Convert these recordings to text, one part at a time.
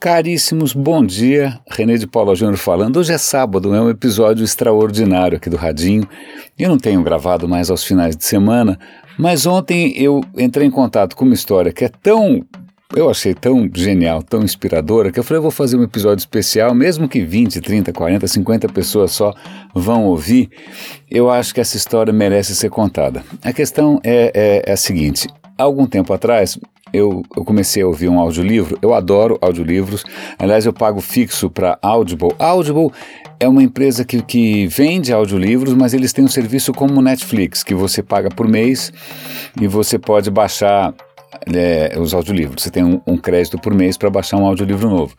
Caríssimos, bom dia. René de Paula Júnior falando. Hoje é sábado, é um episódio extraordinário aqui do Radinho. Eu não tenho gravado mais aos finais de semana, mas ontem eu entrei em contato com uma história que é tão. Eu achei tão genial, tão inspiradora, que eu falei, eu vou fazer um episódio especial, mesmo que 20, 30, 40, 50 pessoas só vão ouvir, eu acho que essa história merece ser contada. A questão é, é, é a seguinte: há algum tempo atrás, eu, eu, comecei a ouvir um audiolivro. Eu adoro audiolivros. Aliás, eu pago fixo para Audible. Audible é uma empresa que, que vende audiolivros, mas eles têm um serviço como Netflix, que você paga por mês e você pode baixar é, os audiolivros. Você tem um, um crédito por mês para baixar um audiolivro novo.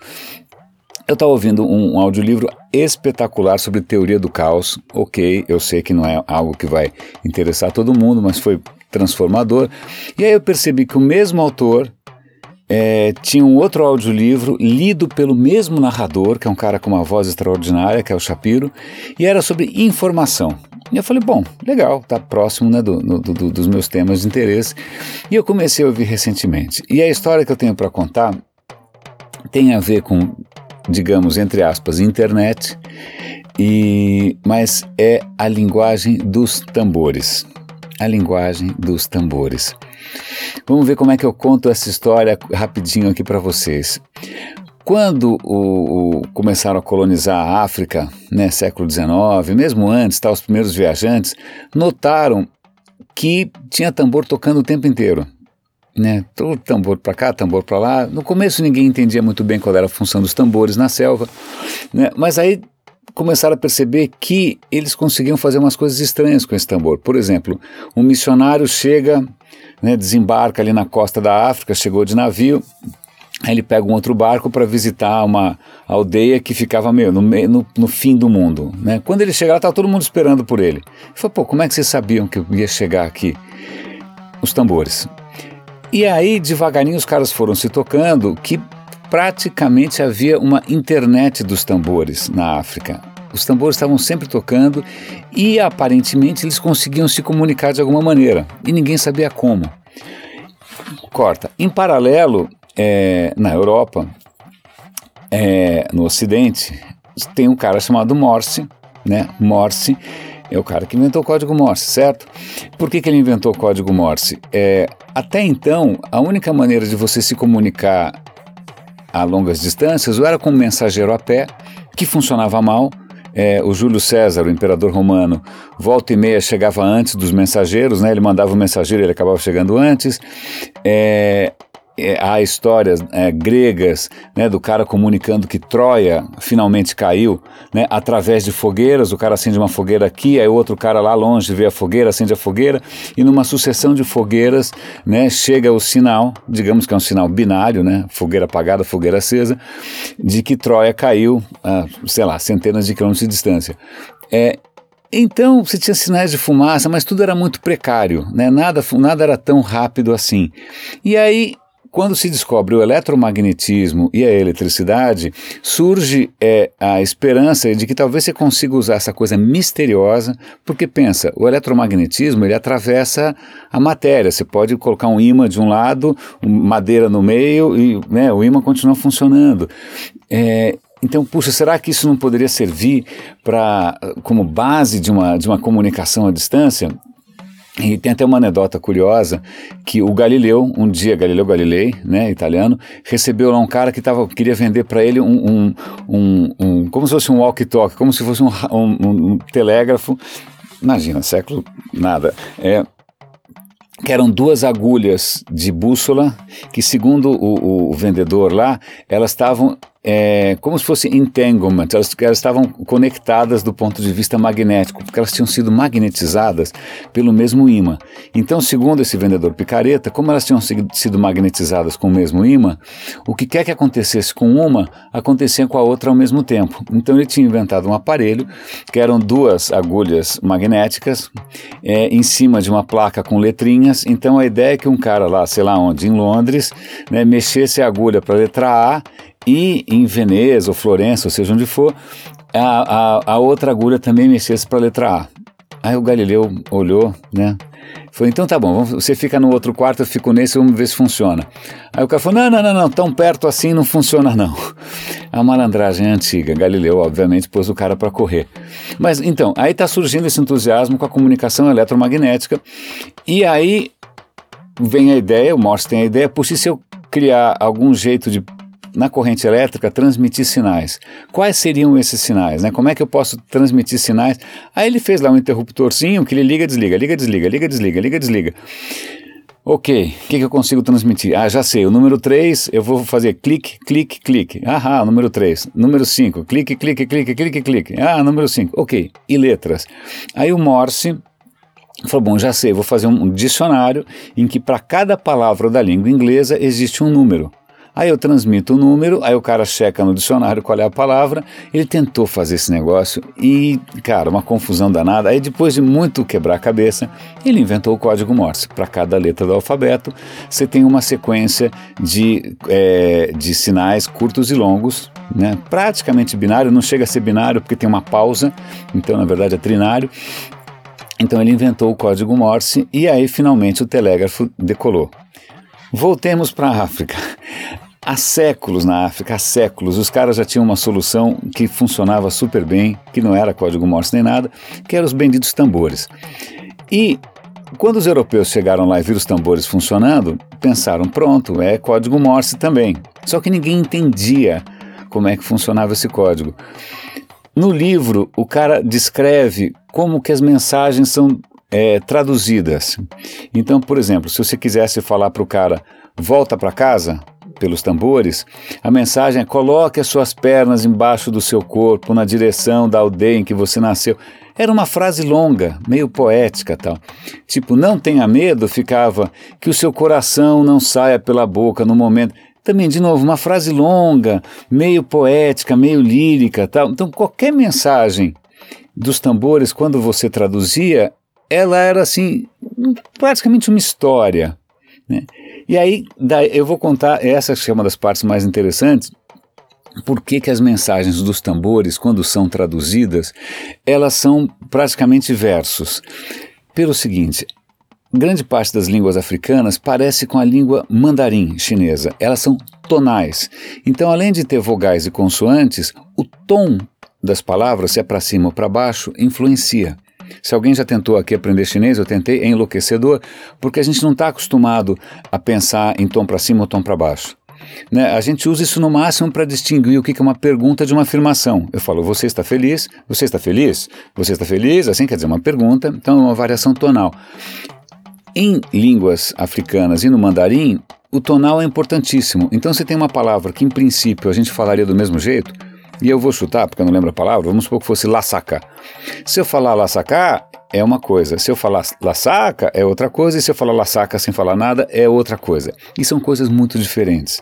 Eu estava ouvindo um, um audiolivro espetacular sobre teoria do caos. Ok, eu sei que não é algo que vai interessar todo mundo, mas foi transformador. E aí eu percebi que o mesmo autor é, tinha um outro audiolivro lido pelo mesmo narrador, que é um cara com uma voz extraordinária, que é o Shapiro, e era sobre informação. E eu falei, bom, legal, tá próximo né, do, do, do, dos meus temas de interesse. E eu comecei a ouvir recentemente. E a história que eu tenho para contar tem a ver com, digamos, entre aspas, internet, e, mas é a linguagem dos tambores a linguagem dos tambores. Vamos ver como é que eu conto essa história rapidinho aqui para vocês. Quando o, o, começaram a colonizar a África, né, século XIX, mesmo antes, tá, os primeiros viajantes notaram que tinha tambor tocando o tempo inteiro. Né, todo tambor para cá, tambor para lá. No começo ninguém entendia muito bem qual era a função dos tambores na selva, né, mas aí começaram a perceber que eles conseguiam fazer umas coisas estranhas com esse tambor. Por exemplo, um missionário chega, né, desembarca ali na costa da África, chegou de navio, Aí ele pega um outro barco para visitar uma aldeia que ficava meio no, no, no, fim do mundo. Né? Quando ele chega lá, estava todo mundo esperando por ele. Ele falou, pô, como é que vocês sabiam que eu ia chegar aqui? Os tambores. E aí, devagarinho, os caras foram se tocando que praticamente havia uma internet dos tambores na África. Os tambores estavam sempre tocando e aparentemente eles conseguiam se comunicar de alguma maneira e ninguém sabia como. Corta. Em paralelo, é, na Europa, é, no Ocidente, tem um cara chamado Morse, né? Morse é o cara que inventou o código Morse, certo? Por que, que ele inventou o código Morse? É, até então, a única maneira de você se comunicar a longas distâncias, ou era com um mensageiro a pé, que funcionava mal. É, o Júlio César, o imperador romano, volta e meia chegava antes dos mensageiros, né? ele mandava o mensageiro, ele acabava chegando antes. É, é, há histórias é, gregas né, do cara comunicando que Troia finalmente caiu né, através de fogueiras. O cara acende uma fogueira aqui, aí outro cara lá longe vê a fogueira, acende a fogueira, e numa sucessão de fogueiras né, chega o sinal, digamos que é um sinal binário, né, fogueira apagada, fogueira acesa, de que Troia caiu a, sei lá, centenas de quilômetros de distância. É, então, você tinha sinais de fumaça, mas tudo era muito precário, né? nada, nada era tão rápido assim. E aí quando se descobre o eletromagnetismo e a eletricidade, surge é, a esperança de que talvez você consiga usar essa coisa misteriosa, porque pensa, o eletromagnetismo ele atravessa a matéria. Você pode colocar um ímã de um lado, madeira no meio e né, o ímã continua funcionando. É, então, puxa, será que isso não poderia servir para como base de uma, de uma comunicação à distância? E tem até uma anedota curiosa que o Galileu, um dia, Galileu Galilei, né, italiano, recebeu lá um cara que tava, queria vender para ele um, um, um, um, como se fosse um walkie-talkie, como se fosse um, um, telégrafo, imagina, século nada, é, que eram duas agulhas de bússola que, segundo o, o vendedor lá, elas estavam é, como se fosse entanglement, elas, elas, estavam conectadas do ponto de vista magnético, porque elas tinham sido magnetizadas pelo mesmo imã. Então, segundo esse vendedor picareta, como elas tinham sido magnetizadas com o mesmo imã, o que quer que acontecesse com uma, acontecia com a outra ao mesmo tempo. Então, ele tinha inventado um aparelho que eram duas agulhas magnéticas é, em cima de uma placa com letrinhas. Então, a ideia é que um cara lá, sei lá onde, em Londres, né, mexesse a agulha para a letra A e em Veneza ou Florença, ou seja onde for, a, a, a outra agulha também mexesse para a letra A. Aí o Galileu olhou, né? Falei, então tá bom, você fica no outro quarto, eu fico nesse, vamos ver se funciona. Aí o cara falou, não, não, não, não, tão perto assim não funciona não. A malandragem é antiga, Galileu obviamente pôs o cara para correr. Mas então, aí está surgindo esse entusiasmo com a comunicação eletromagnética e aí vem a ideia, o Morse tem a ideia, puxa, se eu criar algum jeito de na corrente elétrica transmitir sinais. Quais seriam esses sinais? Né? Como é que eu posso transmitir sinais? Aí ele fez lá um interruptorzinho que ele liga, desliga, liga, desliga, liga, desliga, liga, desliga. Ok, o que, que, eu consigo transmitir? Ah, já sei, o número 3 eu vou fazer clique, clique, clique. Ah, número 3. Número 5, clique, clique, clique, clique, clique. Ah, número 5. Ok, e letras. Aí o Morse falou: bom, já sei, vou fazer um dicionário em que para cada palavra da língua inglesa existe um número. Aí eu transmito o número, aí o cara checa no dicionário qual é a palavra. Ele tentou fazer esse negócio e, cara, uma confusão danada. Aí depois de muito quebrar a cabeça, ele inventou o código Morse. Para cada letra do alfabeto, você tem uma sequência de, é, de sinais curtos e longos, né? praticamente binário, não chega a ser binário porque tem uma pausa, então na verdade é trinário. Então ele inventou o código Morse e aí finalmente o telégrafo decolou. Voltemos para a África. Há séculos na África, há séculos, os caras já tinham uma solução que funcionava super bem, que não era código Morse nem nada, que eram os benditos tambores. E quando os europeus chegaram lá e viram os tambores funcionando, pensaram: pronto, é código Morse também. Só que ninguém entendia como é que funcionava esse código. No livro, o cara descreve como que as mensagens são é, traduzidas. Então, por exemplo, se você quisesse falar para o cara volta para casa, pelos tambores, a mensagem é: coloque as suas pernas embaixo do seu corpo, na direção da aldeia em que você nasceu. Era uma frase longa, meio poética tal. Tipo, não tenha medo, ficava que o seu coração não saia pela boca no momento. Também, de novo, uma frase longa, meio poética, meio lírica tal. Então, qualquer mensagem dos tambores, quando você traduzia, ela era assim, praticamente uma história. Né? E aí, eu vou contar, essa é uma das partes mais interessantes, por que, que as mensagens dos tambores, quando são traduzidas, elas são praticamente versos. Pelo seguinte, grande parte das línguas africanas parece com a língua mandarim chinesa. Elas são tonais. Então, além de ter vogais e consoantes, o tom das palavras, se é para cima ou para baixo, influencia. Se alguém já tentou aqui aprender chinês, eu tentei, é enlouquecedor, porque a gente não está acostumado a pensar em tom para cima ou tom para baixo. Né? A gente usa isso no máximo para distinguir o que é uma pergunta de uma afirmação. Eu falo, você está feliz? Você está feliz? Você está feliz? Assim quer dizer uma pergunta, então é uma variação tonal. Em línguas africanas e no mandarim, o tonal é importantíssimo. Então, você tem uma palavra que, em princípio, a gente falaria do mesmo jeito, e eu vou chutar, porque eu não lembro a palavra, vamos supor que fosse laçaca. Se eu falar laçaca, é uma coisa. Se eu falar laçaca, é outra coisa. E se eu falar laçaca sem falar nada, é outra coisa. E são coisas muito diferentes.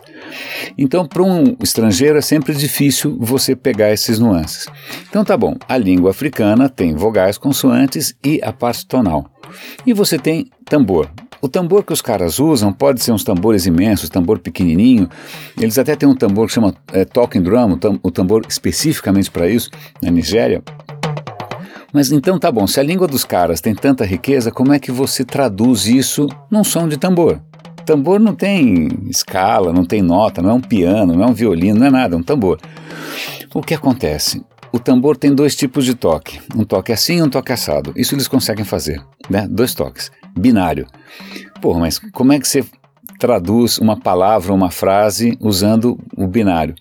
Então, para um estrangeiro, é sempre difícil você pegar esses nuances. Então, tá bom. A língua africana tem vogais, consoantes e a parte tonal. E você tem tambor. O tambor que os caras usam pode ser uns tambores imensos, tambor pequenininho. Eles até têm um tambor que chama é, talking drum, o tambor especificamente para isso, na Nigéria. Mas então tá bom, se a língua dos caras tem tanta riqueza, como é que você traduz isso num som de tambor? Tambor não tem escala, não tem nota, não é um piano, não é um violino, não é nada, é um tambor. O que acontece? O tambor tem dois tipos de toque, um toque assim e um toque assado. Isso eles conseguem fazer, né? Dois toques binário. Pô, mas como é que você traduz uma palavra, uma frase usando o binário?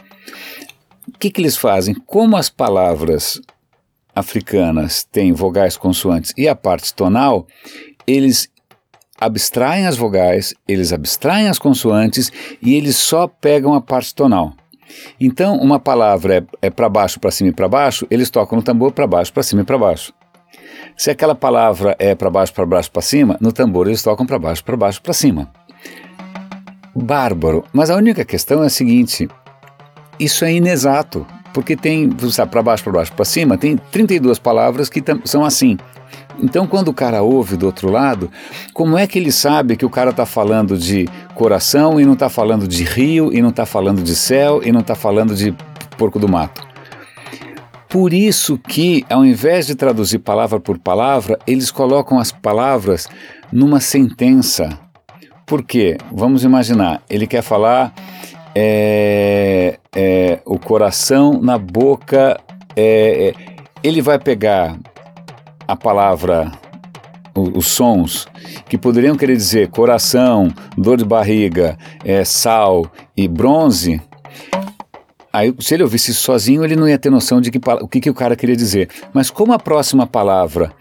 O que, que eles fazem? Como as palavras africanas têm vogais consoantes e a parte tonal, eles abstraem as vogais, eles abstraem as consoantes e eles só pegam a parte tonal. Então, uma palavra é, é para baixo, para cima e para baixo, eles tocam no tambor para baixo, para cima e para baixo. Se aquela palavra é para baixo, para baixo, para cima, no tambor eles tocam para baixo, para baixo, para cima. Bárbaro. Mas a única questão é a seguinte: isso é inexato, porque tem, para baixo, para baixo, para cima, tem 32 palavras que são assim. Então, quando o cara ouve do outro lado, como é que ele sabe que o cara está falando de coração e não está falando de rio, e não está falando de céu, e não está falando de porco do mato? Por isso que, ao invés de traduzir palavra por palavra, eles colocam as palavras numa sentença. Por quê? Vamos imaginar, ele quer falar é, é, o coração na boca. É, é ele vai pegar a palavra, os sons que poderiam querer dizer coração, dor de barriga, é, sal e bronze, Aí, se ele ouvisse sozinho, ele não ia ter noção de que, o que, que o cara queria dizer. Mas como a próxima palavra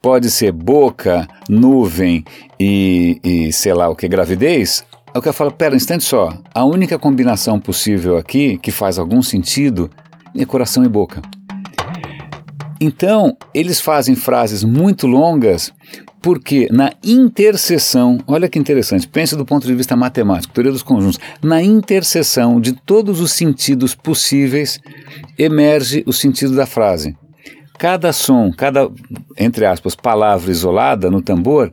pode ser boca, nuvem e, e sei lá o que, gravidez, aí o cara fala, pera, um instante só, a única combinação possível aqui, que faz algum sentido, é coração e boca. Então, eles fazem frases muito longas porque na interseção, olha que interessante, pense do ponto de vista matemático, teoria dos conjuntos, na interseção de todos os sentidos possíveis emerge o sentido da frase. Cada som, cada, entre aspas, palavra isolada no tambor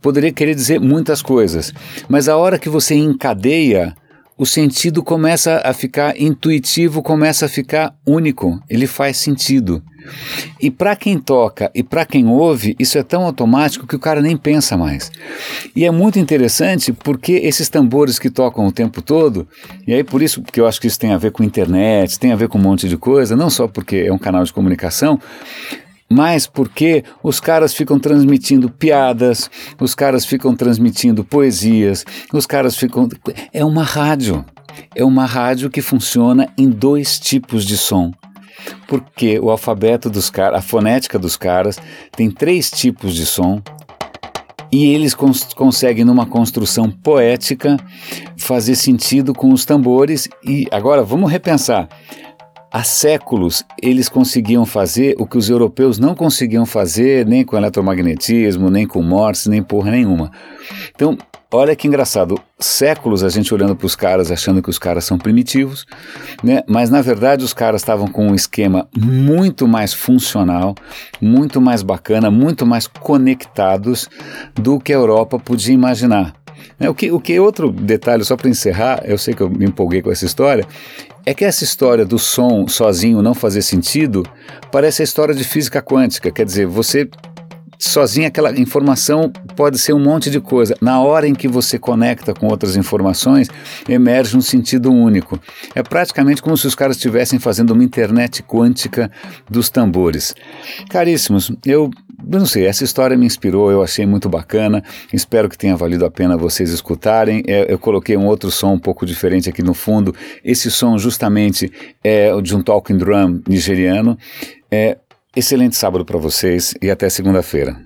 poderia querer dizer muitas coisas, mas a hora que você encadeia, o sentido começa a ficar intuitivo, começa a ficar único, ele faz sentido. E para quem toca e para quem ouve, isso é tão automático que o cara nem pensa mais. E é muito interessante porque esses tambores que tocam o tempo todo, e aí por isso que eu acho que isso tem a ver com internet, tem a ver com um monte de coisa, não só porque é um canal de comunicação, mas porque os caras ficam transmitindo piadas, os caras ficam transmitindo poesias, os caras ficam. É uma rádio. É uma rádio que funciona em dois tipos de som porque o alfabeto dos caras, a fonética dos caras, tem três tipos de som e eles cons conseguem, numa construção poética, fazer sentido com os tambores. E agora vamos repensar. Há séculos eles conseguiam fazer o que os europeus não conseguiam fazer, nem com eletromagnetismo, nem com Morse, nem porra nenhuma. Então, Olha que engraçado, séculos a gente olhando para os caras achando que os caras são primitivos, né? mas na verdade os caras estavam com um esquema muito mais funcional, muito mais bacana, muito mais conectados do que a Europa podia imaginar. É, o, que, o que outro detalhe, só para encerrar, eu sei que eu me empolguei com essa história, é que essa história do som sozinho não fazer sentido parece a história de física quântica, quer dizer, você sozinha aquela informação pode ser um monte de coisa. Na hora em que você conecta com outras informações, emerge um sentido único. É praticamente como se os caras estivessem fazendo uma internet quântica dos tambores. Caríssimos, eu eu não sei, essa história me inspirou, eu achei muito bacana, espero que tenha valido a pena vocês escutarem. É, eu coloquei um outro som um pouco diferente aqui no fundo. Esse som, justamente, é o de um talking drum nigeriano. É, Excelente sábado para vocês e até segunda-feira.